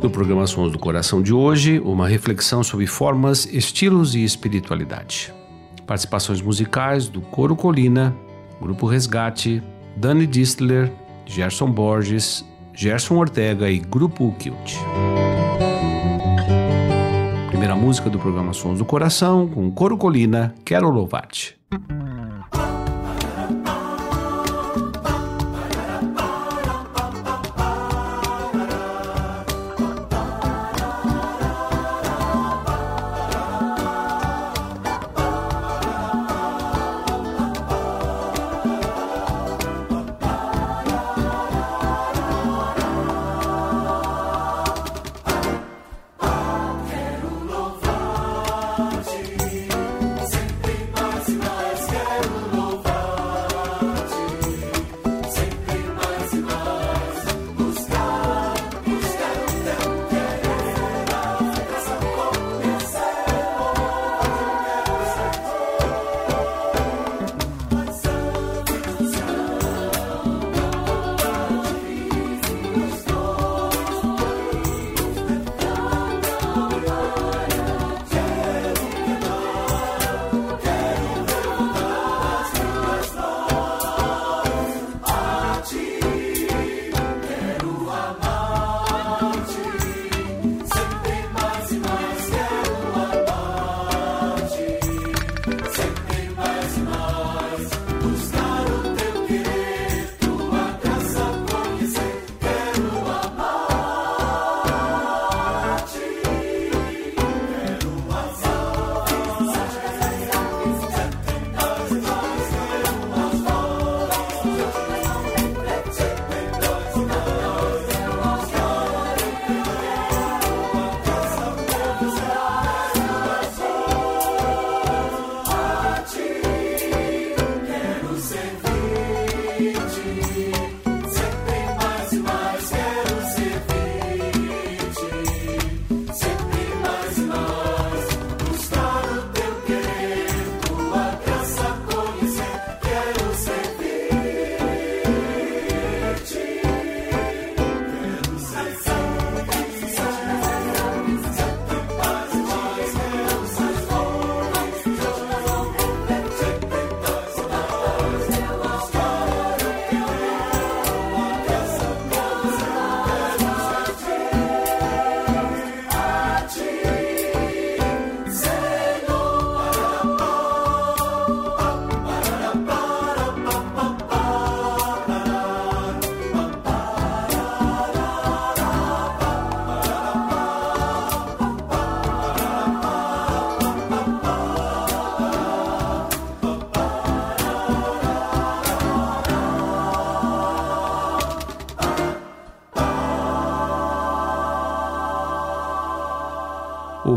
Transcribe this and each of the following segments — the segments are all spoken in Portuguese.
No programa Sons do Coração de hoje, uma reflexão sobre formas, estilos e espiritualidade. Participações musicais do Coro Colina, Grupo Resgate, Dani Distler, Gerson Borges, Gerson Ortega e Grupo Kilt. Primeira música do programa Sons do Coração, com Coro Colina, Quero Louvar-te.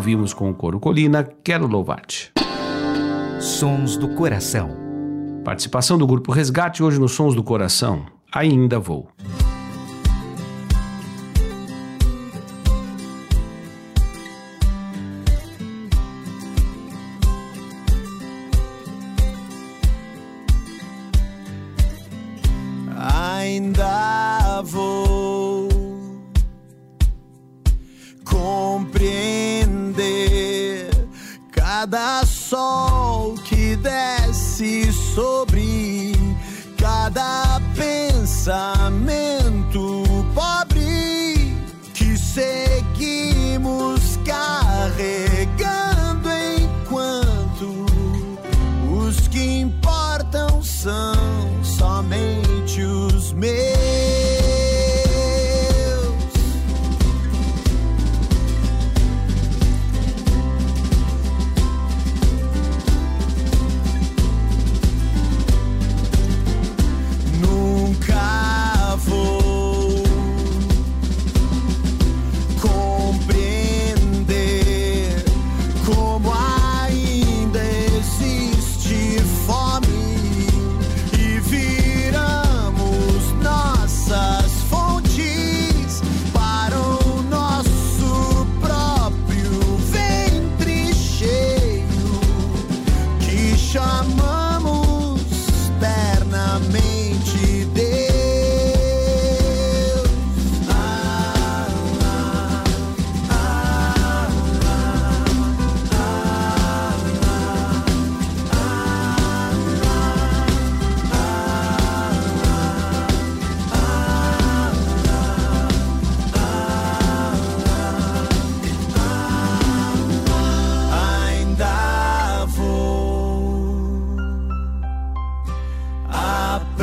ouvimos com o coro Colina, Quero Louvar-te. Sons do Coração. Participação do grupo Resgate hoje nos Sons do Coração. Ainda vou. Ainda cada sol que desce sobre cada pensamento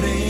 siempre.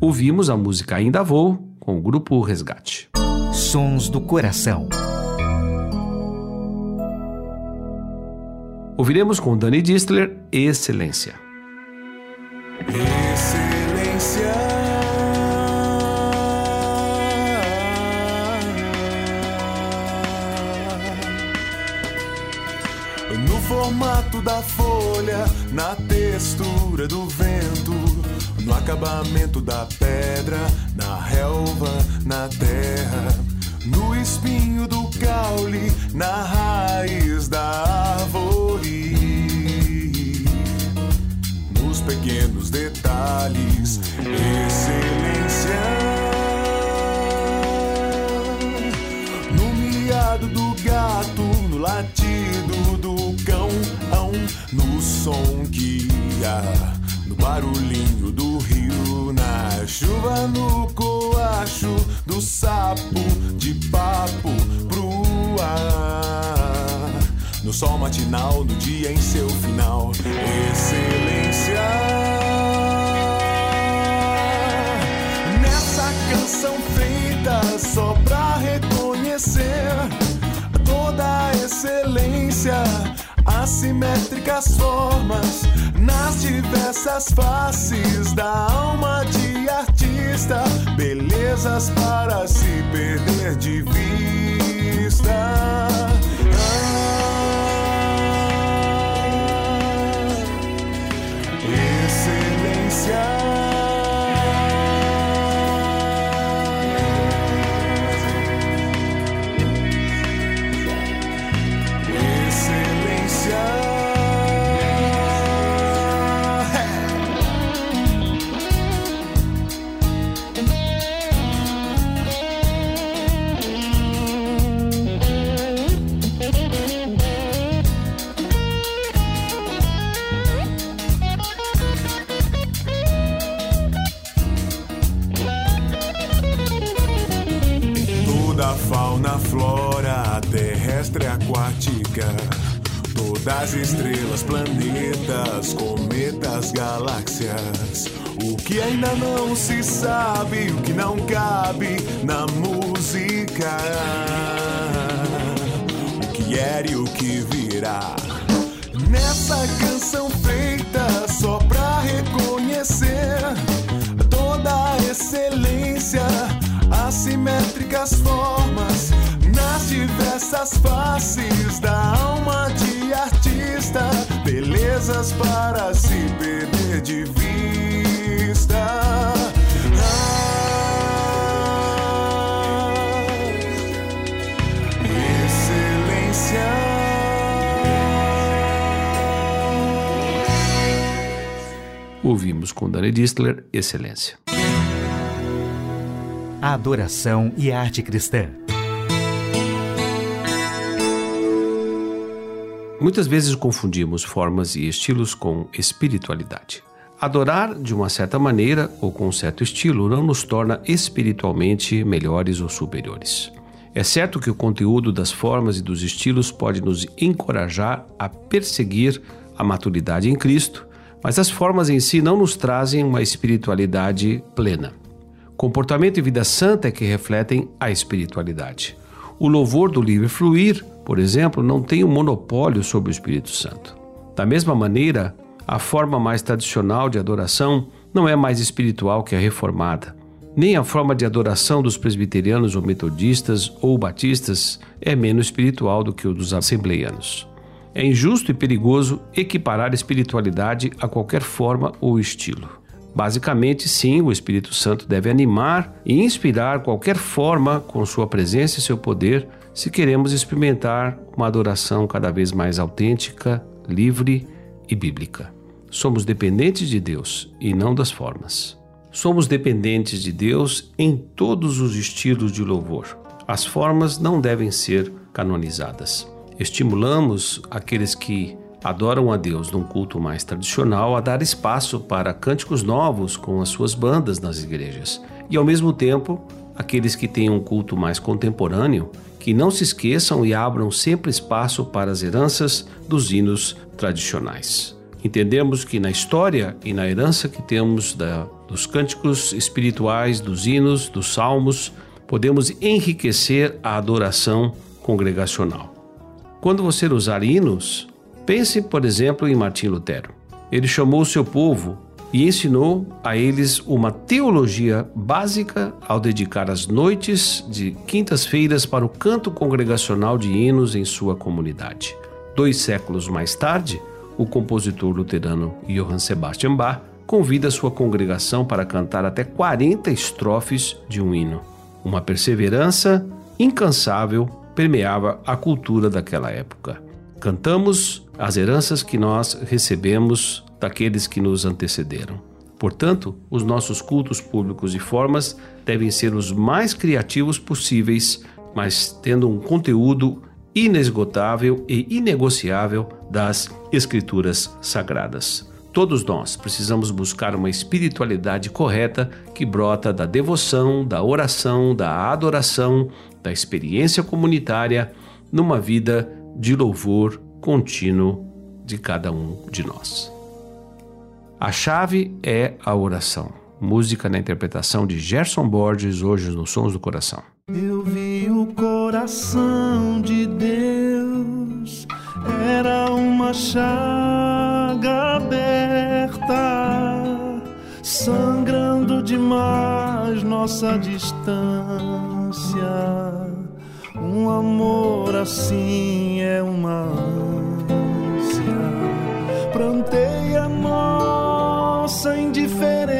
Ouvimos a música Ainda Vou com o grupo Resgate. Sons do Coração. Ouviremos com Dani Distler Excelência. Excelência. No formato da folha, na textura do vento no acabamento da pedra, na relva, na terra, no espinho do caule, na raiz da árvore, nos pequenos detalhes, excelência. Sol matinal, no dia em seu final, excelência. Nessa canção feita só pra reconhecer toda a excelência assimétricas formas nas diversas faces da alma de artista, belezas para se perder de vista. Ah, Que ainda não se sabe, o que não cabe na música. O que era e o que virá. Nessa canção feita só pra reconhecer toda a excelência, assimétricas formas nas diversas faces da alma de artista, belezas para se perder de vista. Excelência. Ouvimos com Dani Distler, Excelência. A adoração e a arte cristã. Muitas vezes confundimos formas e estilos com espiritualidade. Adorar de uma certa maneira ou com um certo estilo não nos torna espiritualmente melhores ou superiores. É certo que o conteúdo das formas e dos estilos pode nos encorajar a perseguir a maturidade em Cristo, mas as formas em si não nos trazem uma espiritualidade plena. Comportamento e vida santa é que refletem a espiritualidade. O louvor do livre fluir por exemplo, não tem um monopólio sobre o Espírito Santo. Da mesma maneira, a forma mais tradicional de adoração não é mais espiritual que a reformada. Nem a forma de adoração dos presbiterianos ou metodistas ou batistas é menos espiritual do que o dos assembleianos. É injusto e perigoso equiparar espiritualidade a qualquer forma ou estilo. Basicamente, sim, o Espírito Santo deve animar e inspirar qualquer forma com sua presença e seu poder se queremos experimentar uma adoração cada vez mais autêntica, livre e bíblica. Somos dependentes de Deus e não das formas. Somos dependentes de Deus em todos os estilos de louvor. As formas não devem ser canonizadas. Estimulamos aqueles que adoram a Deus num culto mais tradicional a dar espaço para cânticos novos com as suas bandas nas igrejas. E ao mesmo tempo, aqueles que têm um culto mais contemporâneo que não se esqueçam e abram sempre espaço para as heranças dos hinos tradicionais. Entendemos que na história e na herança que temos da, dos cânticos espirituais, dos hinos, dos salmos, podemos enriquecer a adoração congregacional. Quando você usar hinos, pense, por exemplo, em Martim Lutero. Ele chamou o seu povo e ensinou a eles uma teologia básica ao dedicar as noites de quintas-feiras para o canto congregacional de hinos em sua comunidade. Dois séculos mais tarde, o compositor luterano Johann Sebastian Bach convida sua congregação para cantar até 40 estrofes de um hino. Uma perseverança incansável permeava a cultura daquela época. Cantamos as heranças que nós recebemos daqueles que nos antecederam. Portanto, os nossos cultos públicos e formas devem ser os mais criativos possíveis, mas tendo um conteúdo inesgotável e inegociável das Escrituras Sagradas. Todos nós precisamos buscar uma espiritualidade correta que brota da devoção, da oração, da adoração, da experiência comunitária, numa vida de louvor contínuo de cada um de nós. A chave é a oração. Música na interpretação de Gerson Borges, hoje nos Sons do Coração. Eu vi o coração de Deus, era chaga aberta, sangrando demais nossa distância. Um amor assim é uma ânsia, pranteia nós nossa indiferença,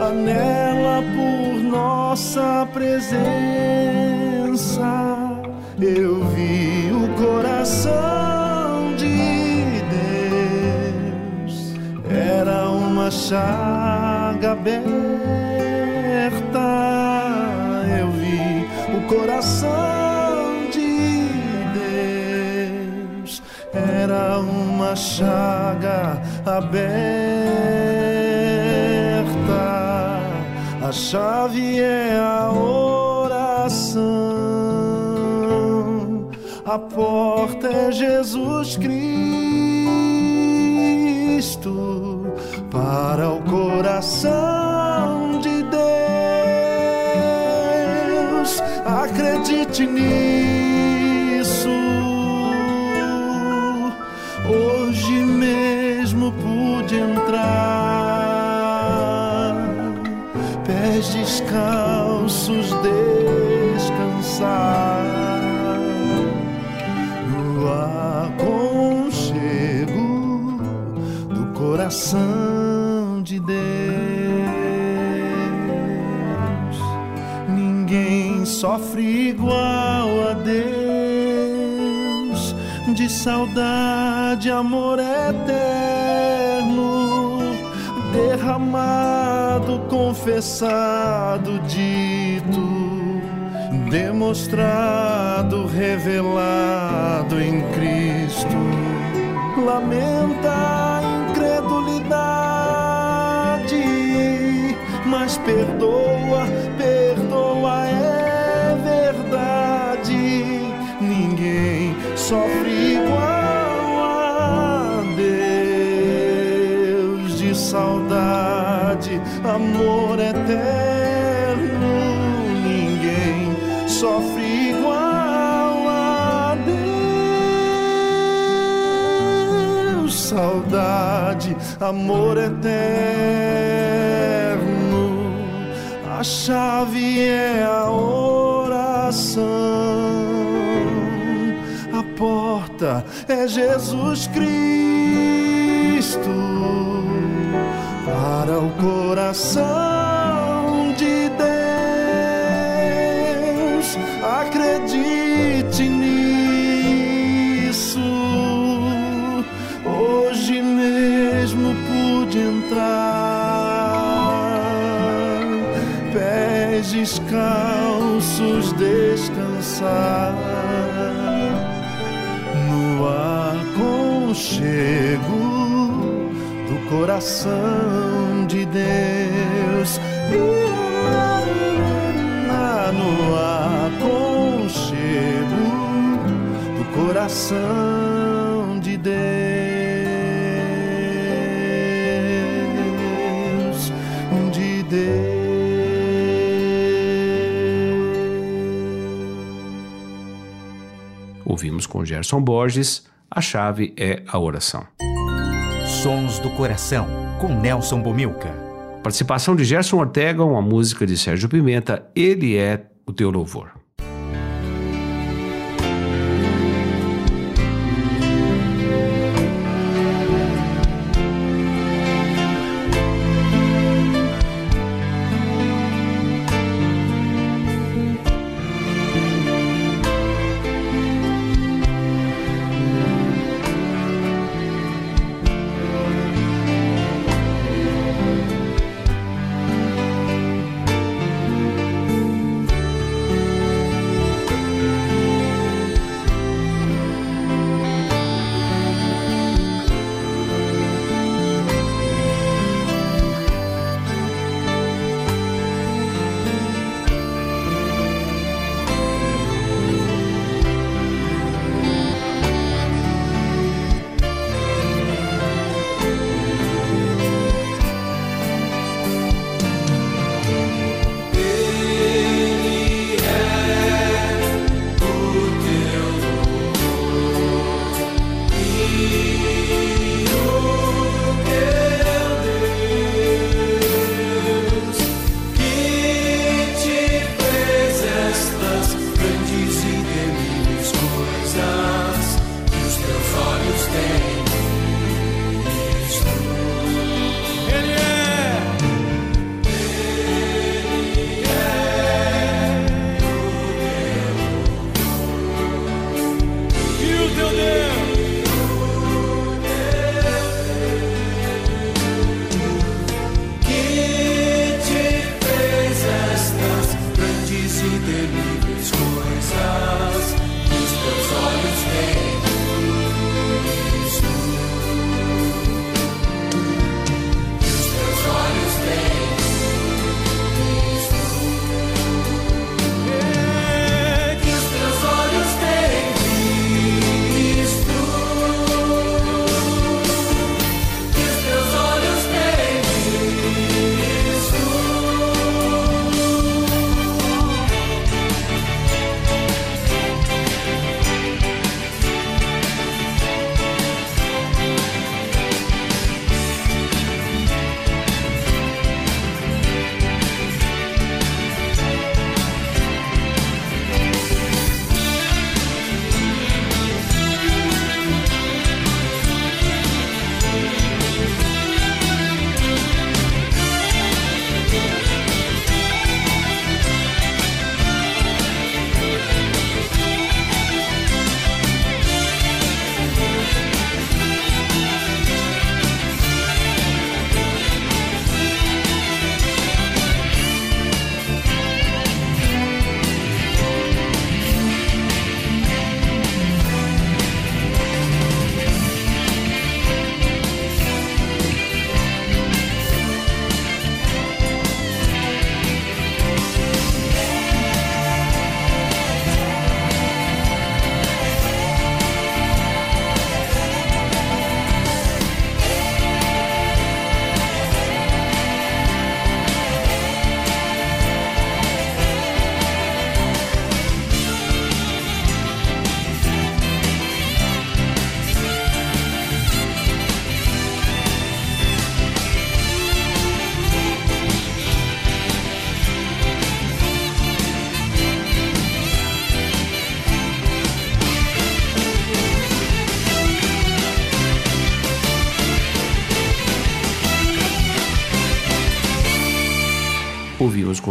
anela por nossa presença. Eu vi o coração de Deus, era uma chaga aberta. Eu vi o coração de Deus, era uma chaga aberta. A chave é a oração. A porta é Jesus Cristo para o coração de Deus. Acredite nisso. Hoje mesmo pude entrar, pés descalços descansar coração de Deus. Ninguém sofre igual a Deus de saudade, amor eterno, derramado, confessado, dito, demonstrado, revelado em Cristo. Lamenta mas perdoa, perdoa, é verdade. Ninguém sofre igual a Deus de saudade, amor eterno. Ninguém sofre igual a Deus, saudade, amor eterno. A chave é a oração porta é Jesus Cristo para o coração de Deus. Acredite descansar no aconchego do coração de Deus. No aconchego do coração de Deus, Ouvimos com Gerson Borges, a chave é a oração. Sons do Coração, com Nelson Bomilca. Participação de Gerson Ortega, uma música de Sérgio Pimenta, Ele é o Teu Louvor.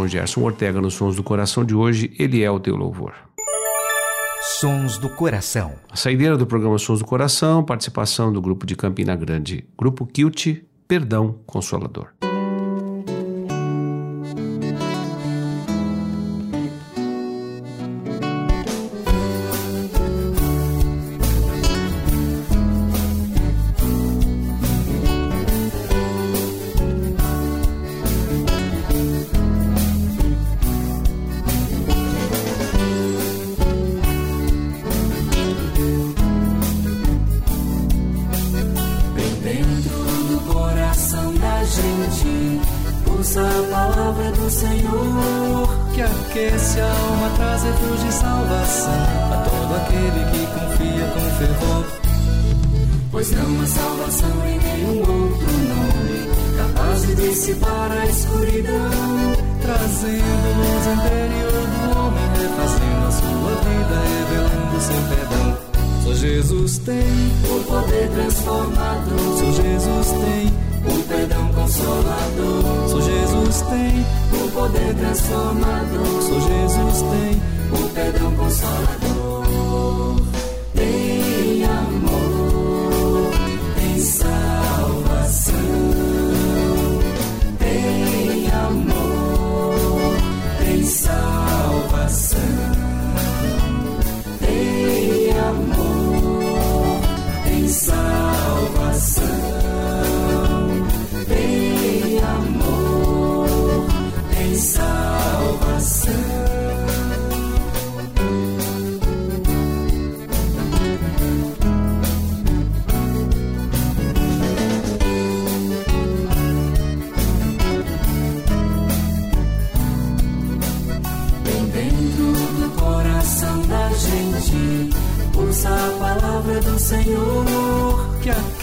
Com Gerson Ortega nos Sons do Coração de hoje, Ele é o Teu Louvor. Sons do Coração. A saideira do programa Sons do Coração, participação do grupo de Campina Grande, Grupo Kilt, Perdão Consolador. transformador. Só Jesus tem o perdão consolador. Só Jesus tem o poder transformador. Só Jesus tem o perdão consolador.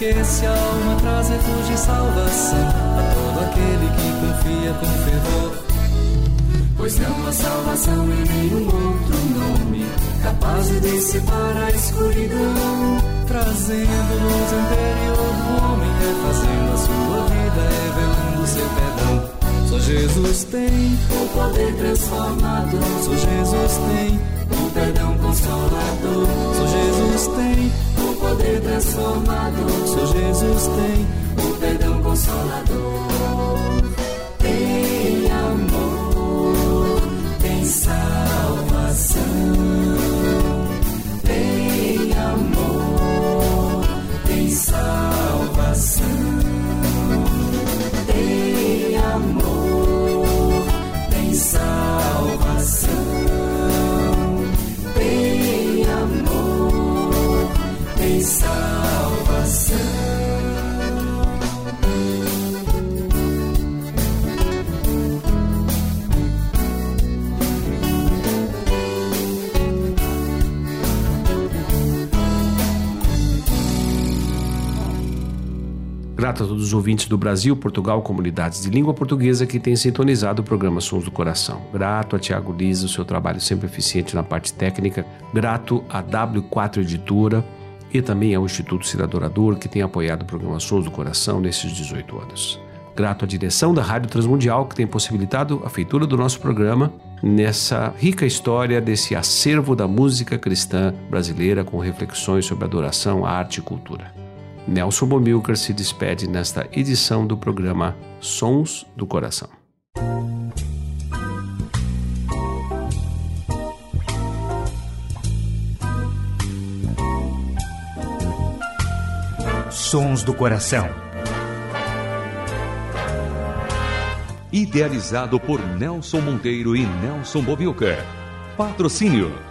Aquece a alma, traz refúgio e salvação a todo aquele que confia com fervor. Pois não há salvação em nenhum outro nome capaz de dissipar a escuridão, trazendo luz interior do homem, refazendo a sua vida, revelando seu perdão. Só Jesus tem o poder transformador, só Jesus tem perdão consolador, só Jesus tem poder transformador. Só Jesus tem o perdão consolador. A todos os ouvintes do Brasil, Portugal, comunidades de língua portuguesa que têm sintonizado o programa Sons do Coração. Grato a Tiago Lisa, o seu trabalho sempre eficiente na parte técnica. Grato a W4 Editora e também ao Instituto Ciradorador, que tem apoiado programações do coração nesses 18 anos. Grato à direção da Rádio Transmundial, que tem possibilitado a feitura do nosso programa nessa rica história desse acervo da música cristã brasileira com reflexões sobre adoração, arte e cultura. Nelson Bomilcar se despede nesta edição do programa Sons do Coração. Sons do Coração. Idealizado por Nelson Monteiro e Nelson Bobilca. Patrocínio